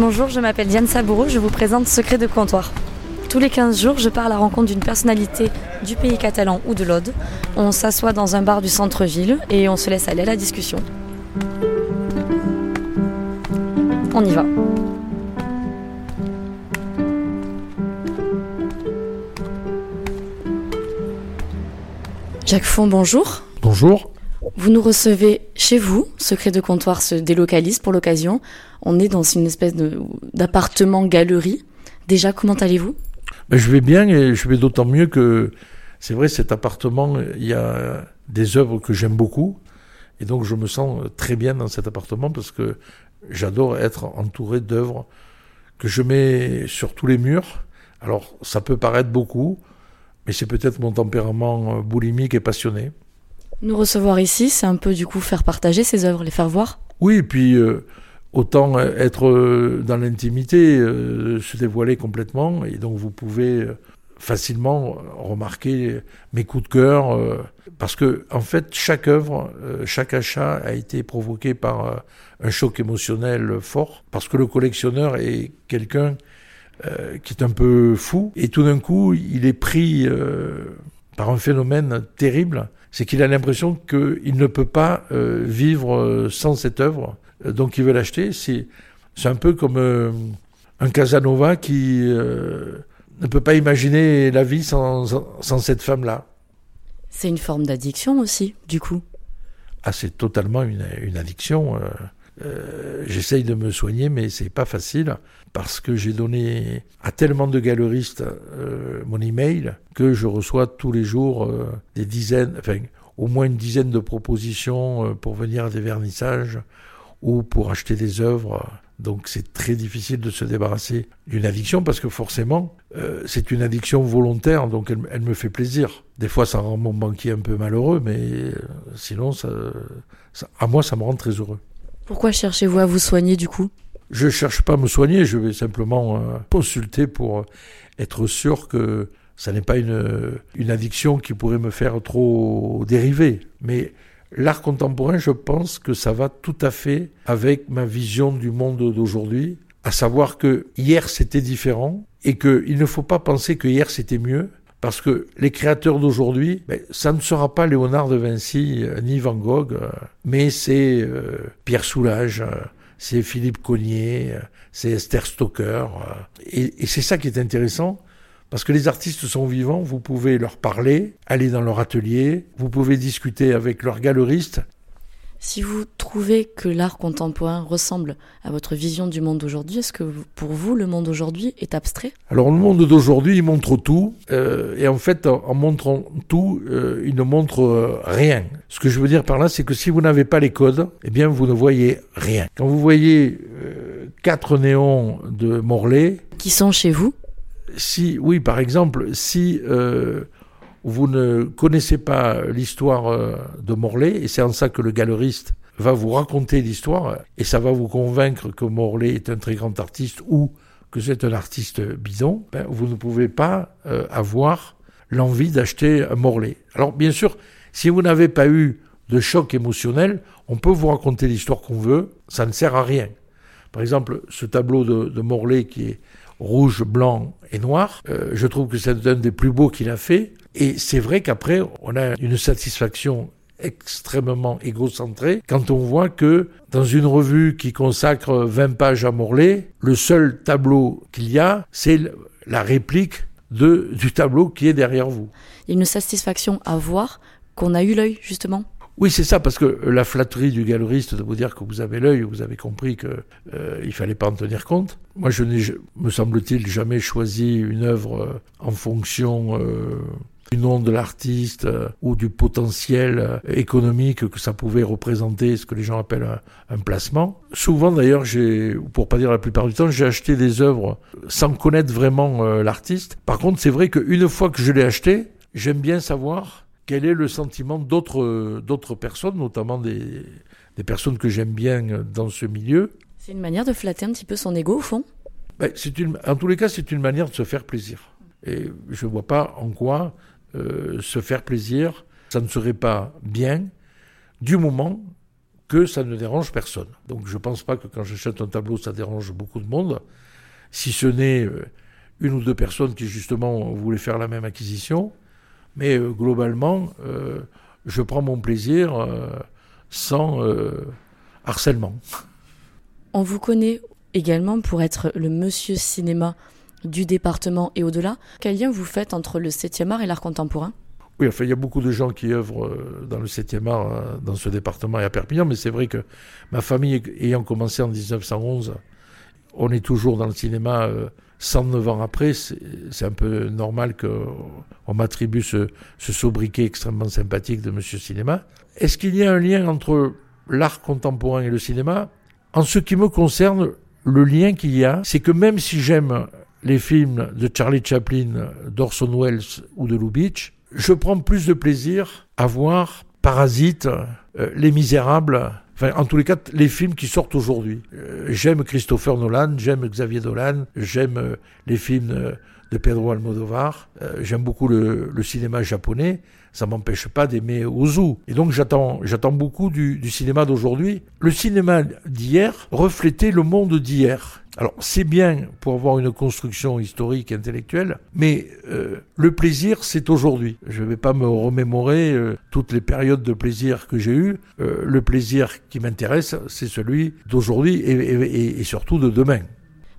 Bonjour, je m'appelle Diane Saboureau, je vous présente Secret de comptoir. Tous les 15 jours, je pars à la rencontre d'une personnalité du pays catalan ou de l'Aude. On s'assoit dans un bar du centre-ville et on se laisse aller à la discussion. On y va. Jacques Font, bonjour. Bonjour. Vous nous recevez chez vous. Secret de comptoir se délocalise pour l'occasion. On est dans une espèce d'appartement-galerie. Déjà, comment allez-vous? Ben, Je vais bien et je vais d'autant mieux que c'est vrai, cet appartement, il y a des œuvres que j'aime beaucoup. Et donc, je me sens très bien dans cet appartement parce que j'adore être entouré d'œuvres que je mets sur tous les murs. Alors, ça peut paraître beaucoup, mais c'est peut-être mon tempérament boulimique et passionné. Nous recevoir ici, c'est un peu du coup faire partager ces œuvres, les faire voir. Oui, et puis euh, autant être euh, dans l'intimité, euh, se dévoiler complètement, et donc vous pouvez facilement remarquer mes coups de cœur, parce que en fait chaque œuvre, chaque achat a été provoqué par un choc émotionnel fort, parce que le collectionneur est quelqu'un qui est un peu fou, et tout d'un coup il est pris par un phénomène terrible c'est qu'il a l'impression qu'il ne peut pas euh, vivre euh, sans cette œuvre, euh, donc il veut l'acheter. C'est, c'est un peu comme un Casanova qui ne peut pas imaginer la vie sans, sans cette femme-là. C'est une forme d'addiction aussi, du coup. Ah, c'est totalement une, une addiction. Euh, j'essaye de me soigner, mais c'est pas facile parce que j'ai donné à tellement de galeristes euh, mon email que je reçois tous les jours euh, des dizaines, enfin au moins une dizaine de propositions pour venir à des vernissages ou pour acheter des œuvres. Donc c'est très difficile de se débarrasser d'une addiction parce que forcément c'est une addiction volontaire, donc elle, me fait plaisir. Des fois ça rend mon banquier un peu malheureux, mais sinon ça, à moi ça me rend très heureux. Pourquoi cherchez-vous à vous soigner du coup? Je ne cherche pas à me soigner, je vais simplement euh, consulter pour être sûr que ça n'est pas une, une addiction qui pourrait me faire trop dériver. Mais l'art contemporain, je pense que ça va tout à fait avec ma vision du monde d'aujourd'hui, à savoir que hier c'était différent et qu'il ne faut pas penser que hier c'était mieux, parce que les créateurs d'aujourd'hui, ben, ça ne sera pas Léonard de Vinci euh, ni Van Gogh, euh, mais c'est euh, Pierre Soulages, c'est Philippe Cognier, c'est Esther Stoker. et, et c'est ça qui est intéressant, parce que les artistes sont vivants, vous pouvez leur parler, aller dans leur atelier, vous pouvez discuter avec leurs galeristes, si vous trouvez que l'art contemporain ressemble à votre vision du monde d'aujourd'hui, est-ce que pour vous, le monde d'aujourd'hui est abstrait? Alors le monde d'aujourd'hui, il montre tout, euh, et en fait, en, montrant tout, euh, il ne montre euh, rien. Ce que je veux dire par là, c'est que si vous n'avez pas les codes, eh bien, vous ne voyez rien. Quand vous voyez quatre néons de Morlaix... Qui sont chez vous? Si, oui, par exemple, si vous ne connaissez pas l'histoire euh, de Morlaix, et c'est en ça que le galeriste va vous raconter l'histoire, et ça va vous convaincre que Morlaix est un très grand artiste ou que c'est un artiste bidon, ben, vous ne pouvez pas euh, avoir l'envie d'acheter un Morlaix. Alors bien sûr, si vous n'avez pas eu de choc émotionnel, on peut vous raconter l'histoire qu'on veut, ça ne sert à rien. Par exemple, ce tableau de, de Morlaix qui est rouge, blanc et noir, euh, je trouve que c'est un des plus beaux qu'il a fait. Et c'est vrai qu'après, on a une satisfaction extrêmement égocentrée quand on voit que dans une revue qui consacre 20 pages à Morlaix, le seul tableau qu'il y a, c'est la réplique de, du tableau qui est derrière vous. Il y a une satisfaction à voir qu'on a eu l'œil, justement oui, c'est ça, parce que la flatterie du galeriste de vous dire que vous avez l'œil, vous avez compris qu'il euh, il fallait pas en tenir compte. Moi, je n'ai, me semble-t-il, jamais choisi une œuvre euh, en fonction euh, du nom de l'artiste euh, ou du potentiel euh, économique que ça pouvait représenter, ce que les gens appellent un, placement. Souvent d'ailleurs, j'ai, pour pas dire la plupart du temps, j'ai acheté des œuvres sans connaître vraiment euh, l'artiste. Par contre, c'est vrai qu'une fois que je l'ai acheté, j'aime bien savoir quel est le sentiment d'autres d'autres personnes, notamment des, des personnes que j'aime bien dans ce milieu. C'est une manière de flatter un petit peu son ego au fond? Ben, c'est une, en tous les cas, c'est une manière de se faire plaisir. Et je ne vois pas en quoi euh, se faire plaisir, ça ne serait pas bien du moment que ça ne dérange personne. Donc je ne pense pas que quand j'achète un tableau, ça dérange beaucoup de monde, si ce n'est euh, une ou deux personnes qui justement voulaient faire la même acquisition. Mais euh, globalement, je prends mon plaisir sans harcèlement. On vous connaît également pour être le monsieur cinéma du département et au-delà. Quel lien vous faites entre le 7e art et l'art contemporain? Oui, enfin, il y a beaucoup de gens qui œuvrent euh, dans le 7e art, euh, dans ce département et à Perpignan, mais c'est vrai que ma famille ayant commencé en 1911, on est toujours dans le cinéma 109 euh, ans après. C'est un peu normal qu'on m'attribue ce, ce sobriquet extrêmement sympathique de Monsieur Cinéma. Est-ce qu'il y a un lien entre l'art contemporain et le cinéma? En ce qui me concerne, le lien qu'il y a, c'est que même si j'aime les films de Charlie Chaplin, d'Orson Welles ou de Lubitsch, je prends plus de plaisir à voir Parasite, euh, Les Misérables, enfin en tous les cas les films qui sortent aujourd'hui. Euh, j'aime Christopher Nolan, j'aime Xavier Dolan, j'aime euh, les films de Pedro Almodovar, j'aime beaucoup le, cinéma japonais. Ça m'empêche pas d'aimer Ozu. Et donc j'attends, j'attends beaucoup du, du cinéma d'aujourd'hui. Le cinéma d'hier reflétait le monde d'hier. Alors c'est bien pour avoir une construction historique intellectuelle, mais euh, le plaisir c'est aujourd'hui. Je ne vais pas me remémorer euh, toutes les périodes de plaisir que j'ai eues. Euh, le plaisir qui m'intéresse c'est celui d'aujourd'hui et, surtout de demain.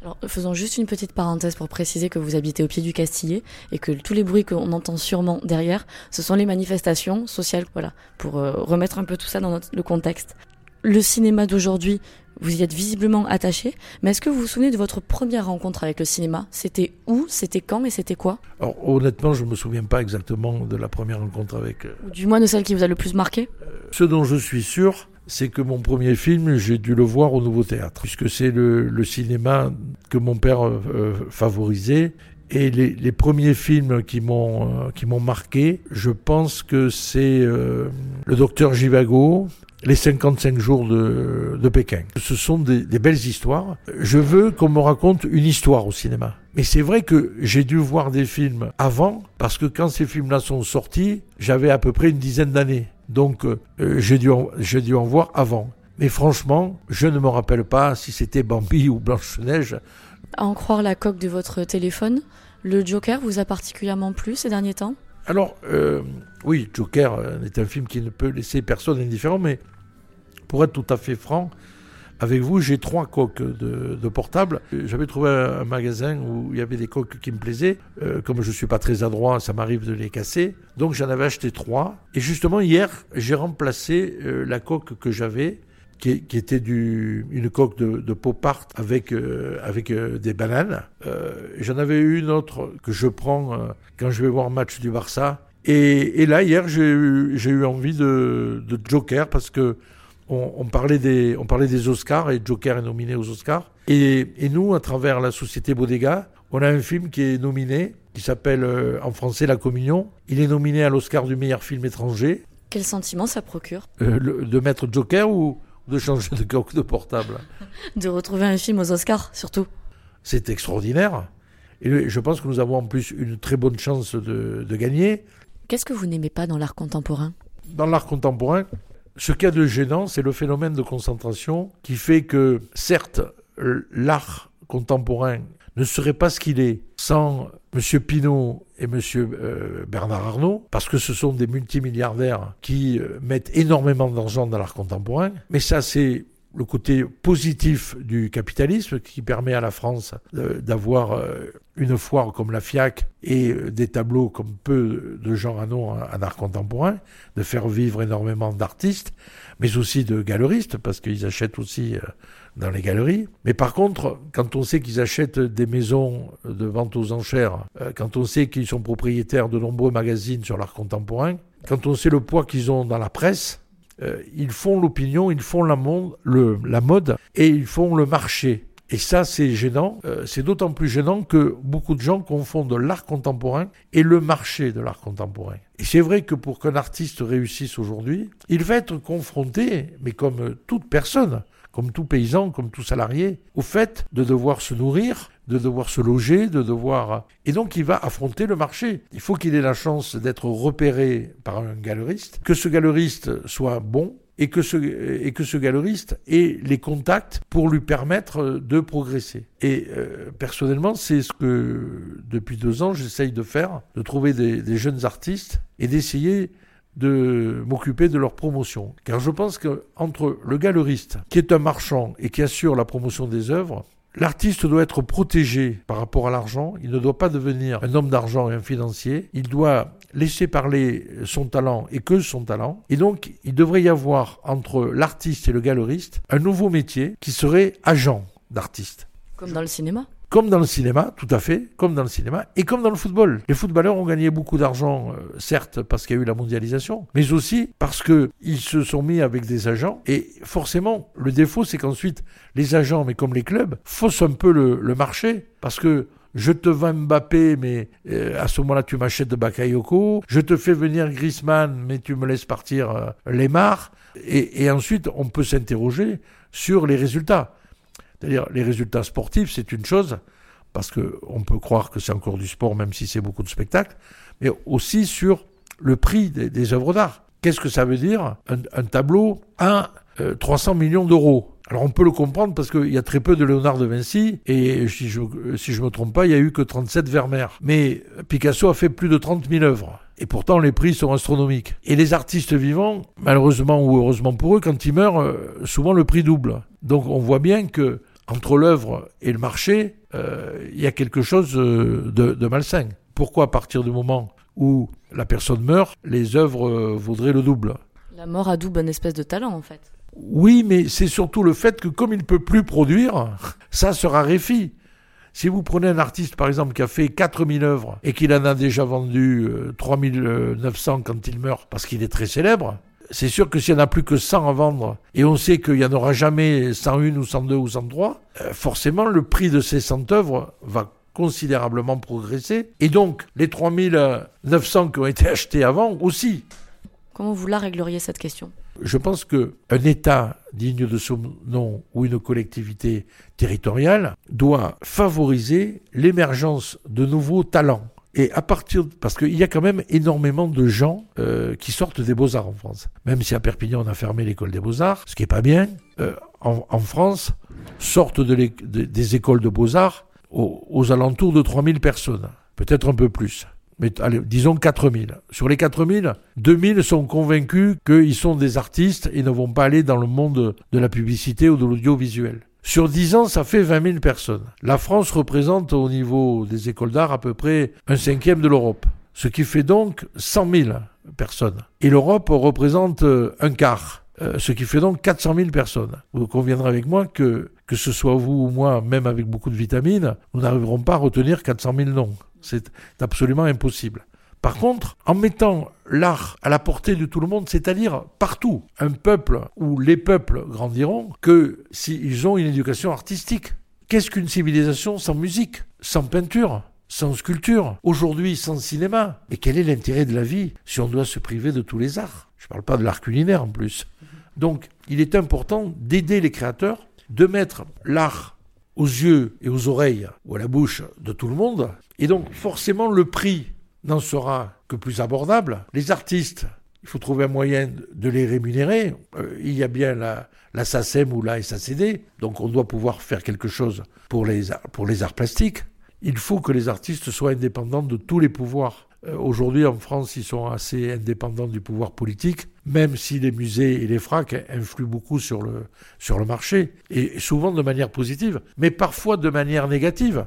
Alors, faisons juste une petite parenthèse pour préciser que vous habitez au pied du Castillet et que tous les bruits qu'on entend sûrement derrière, ce sont les manifestations sociales, voilà, pour remettre un peu tout ça dans le contexte. Le cinéma d'aujourd'hui, vous y êtes visiblement attaché, mais est-ce que vous vous souvenez de votre première rencontre avec le cinéma? C'était où? C'était quand? Et c'était quoi? Alors honnêtement, je ne me souviens pas exactement de la première rencontre avec... Euh, Ou du moins de celle qui vous a le plus marqué? Euh, Ce dont je suis sûr, c'est que mon premier film, j'ai dû le voir au Nouveau Théâtre, puisque c'est le, cinéma que mon père euh, favorisait. Et les, premiers films qui m'ont qui m'ont marqué, je pense que c'est Le Docteur Givago, les 55 jours de, de Pékin. Ce sont des, des, belles histoires. Je veux qu'on me raconte une histoire au cinéma. Mais c'est vrai que j'ai dû voir des films avant, parce que quand ces films-là sont sortis, j'avais à peu près une dizaine d'années. Donc euh, j'ai dû, dû en voir avant. Mais franchement, je ne me rappelle pas si c'était Bambi ou Blanche-Neige. À en croire la coque de votre téléphone, le Joker vous a particulièrement plu ces derniers temps? Alors, euh, oui, Joker euh, est un film qui ne peut laisser personne indifférent, mais pour être tout à fait franc, avec vous, j'ai trois coques de, de portable. J'avais trouvé un, magasin où il y avait des coques qui me plaisaient. Euh, comme je ne suis pas très adroit, ça m'arrive de les casser. Donc j'en avais acheté trois. Et justement, hier, j'ai remplacé euh, la coque que j'avais, qui, était une coque de, de pop art avec, euh, des bananes. j'en avais une autre que je prends quand je vais voir un match du Barça. Et, là, hier, j'ai eu, envie de Joker parce que on, parlait des, on parlait des Oscars et Joker est nominé aux Oscars. Et, nous, à travers la société Bodega, on a un film qui est nominé, qui s'appelle euh, en français La Communion. Il est nominé à l'Oscar du meilleur film étranger. Quel sentiment ça procure? Euh, De mettre Joker ou de changer de coque de portable? De retrouver un film aux Oscars, surtout. C'est extraordinaire. Et je pense que nous avons en plus une très bonne chance de, de gagner. Qu'est-ce que vous n'aimez pas dans l'art contemporain? Dans l'art contemporain, ce qu'il y a de gênant, c'est le phénomène de concentration qui fait que, certes, l'art contemporain ne serait pas ce qu'il est sans M. Pinault et M. Euh, Bernard Arnault, parce que ce sont des multimilliardaires qui euh, mettent énormément d'argent dans l'art contemporain. Mais ça, c'est le côté positif du capitalisme qui permet à la France d'avoir euh, une foire comme la FIAC et euh, des tableaux comme peu de gens en ont en art contemporain, de faire vivre énormément d'artistes, mais aussi de galeristes, parce qu'ils achètent aussi euh, dans les galeries. Mais par contre, quand on sait qu'ils achètent des maisons de vente aux enchères, quand on sait qu'ils sont propriétaires de nombreux magazines sur l'art contemporain, quand on sait le poids qu'ils ont dans la presse, euh, ils font l'opinion, ils font la, mode et ils font le marché. Et ça, c'est gênant. Euh, c'est d'autant plus gênant que beaucoup de gens confondent l'art contemporain et le marché de l'art contemporain. Et c'est vrai que pour qu'un artiste réussisse aujourd'hui, il va être confronté, mais comme toute personne, comme tout paysan, comme tout salarié, au fait de devoir se nourrir, de devoir se loger, de devoir... Et donc il va affronter le marché. Il faut qu'il ait la chance d'être repéré par un galeriste, que ce galeriste soit bon, et que ce, et que ce galeriste ait les contacts pour lui permettre de progresser. Et euh, personnellement, c'est ce que depuis deux ans j'essaye de faire, de trouver des, des jeunes artistes et d'essayer de m'occuper de leur promotion. Car je pense que entre le galeriste, qui est un marchand et qui assure la promotion des œuvres, L'artiste doit être protégé par rapport à l'argent, il ne doit pas devenir un homme d'argent et un financier, il doit laisser parler son talent et que son talent, et donc il devrait y avoir entre l'artiste et le galeriste un nouveau métier qui serait agent d'artiste. Comme dans le cinéma comme dans le cinéma, tout à fait, comme dans le cinéma, et comme dans le football. Les footballeurs ont gagné beaucoup d'argent, euh, certes parce qu'il y a eu la mondialisation, mais aussi parce qu'ils se sont mis avec des agents, et forcément, le défaut, c'est qu'ensuite, les agents, mais comme les clubs, faussent un peu le, marché, parce que je te vends Mbappé, mais euh, à ce moment-là, tu m'achètes de Bakayoko. Je te fais venir Griezmann, mais tu me laisses partir euh, Lemar. Et, et ensuite, on peut s'interroger sur les résultats. C'est-à-dire, les résultats sportifs, c'est une chose, parce qu'on peut croire que c'est encore du sport, même si c'est beaucoup de spectacles, mais aussi sur le prix des, œuvres d'art. Qu'est-ce que ça veut dire? Un, tableau à 300 euh, millions d'euros alors on peut le comprendre parce qu'il y a très peu de Léonard de Vinci et si je ne me trompe pas, il y a eu que 37 Vermeer. Mais Picasso a fait plus de 30 000 œuvres. Et pourtant, les prix sont astronomiques. Et les artistes vivants, malheureusement ou heureusement pour eux, quand ils meurent, euh, souvent le prix double. Donc on voit bien que entre l'œuvre et le marché, euh, il y a quelque chose euh, de, malsain. Pourquoi à partir du moment où la personne meurt, les œuvres euh, vaudraient le double? La mort a double une espèce de talent en fait. Oui, mais c'est surtout le fait que comme il ne peut plus produire, ça se raréfie. Si vous prenez un artiste, par exemple, qui a fait 4000 œuvres et qu'il en a déjà vendu 3900 quand il meurt parce qu'il est très célèbre, c'est sûr que s'il n'y en a plus que 100 à vendre, et on sait qu'il n'y en aura jamais 101 ou 102 ou 103, euh, forcément le prix de ces 100 œuvres va considérablement progresser. Et donc les 3900 qui ont été achetés avant aussi. Comment vous la régleriez cette question? Je pense qu'un État digne de son nom ou une collectivité territoriale doit favoriser l'émergence de nouveaux talents. Et à partir, parce qu'il y a quand même énormément de gens euh, qui sortent des beaux-arts en France. Même si à Perpignan on a fermé l'école des beaux-arts, ce qui est pas bien, euh, en, France sortent de des écoles de beaux-arts aux, alentours de 3000 personnes, peut-être un peu plus. Mais allez, disons 4000. Sur les 4000, 2000 sont convaincus qu'ils sont des artistes et ne vont pas aller dans le monde de la publicité ou de l'audiovisuel. Sur 10 ans, ça fait 20 000 personnes. La France représente au niveau des écoles d'art à peu près un cinquième de l'Europe, ce qui fait donc 100 000 personnes. Et l'Europe représente euh, un quart, euh, ce qui fait donc 400 000 personnes. Vous conviendrez avec moi que, que ce soit vous ou moi, même avec beaucoup de vitamines, nous n'arriverons pas à retenir 400 000 noms. C'est absolument impossible. Par contre, en mettant l'art à la portée de tout le monde, c'est-à-dire partout, un peuple ou les peuples grandiront que s'ils ont une éducation artistique. Qu'est-ce qu'une civilisation sans musique, sans peinture, sans sculpture, aujourd'hui sans cinéma? Et quel est l'intérêt de la vie si on doit se priver de tous les arts? Je ne parle pas de l'art culinaire en plus. Donc, il est important d'aider les créateurs, de mettre l'art aux yeux et aux oreilles ou à la bouche de tout le monde. Et donc, forcément, le prix n'en sera que plus abordable. Les artistes, il faut trouver un moyen de les rémunérer. Euh, il y a bien la, la SACEM ou la SACD, donc on doit pouvoir faire quelque chose pour les, pour les arts plastiques. Il faut que les artistes soient indépendants de tous les pouvoirs. Euh, aujourd'hui, en France, ils sont assez indépendants du pouvoir politique, même si les musées et les fracs influent beaucoup sur le, sur le marché, et souvent de manière positive, mais parfois de manière négative.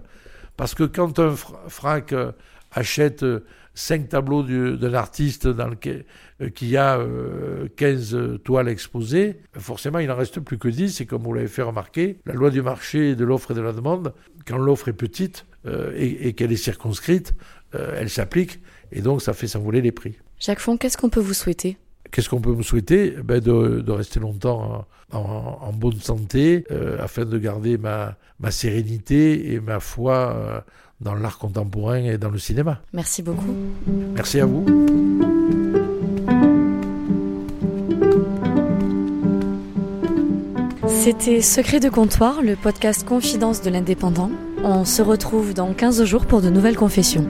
Parce que quand un frac euh, achète euh, cinq tableaux d'un artiste dans lequel, euh, qui a 15 euh, toiles exposées, forcément il n'en reste plus que 10, et comme vous l'avez fait remarquer, la loi du marché de l'offre et de la demande, quand l'offre est petite et, qu'elle est circonscrite, elle s'applique, et donc ça fait s'envoler les prix. Jacques Font, qu'est-ce qu'on peut vous souhaiter? Qu'est-ce qu'on peut me souhaiter? Ben de, rester longtemps en, bonne santé, afin de garder ma, ma sérénité et ma foi dans l'art contemporain et dans le cinéma. Merci beaucoup. Merci à vous. C'était Secret de comptoir, le podcast Confidence de l'indépendant. On se retrouve dans 15 jours pour de nouvelles confessions.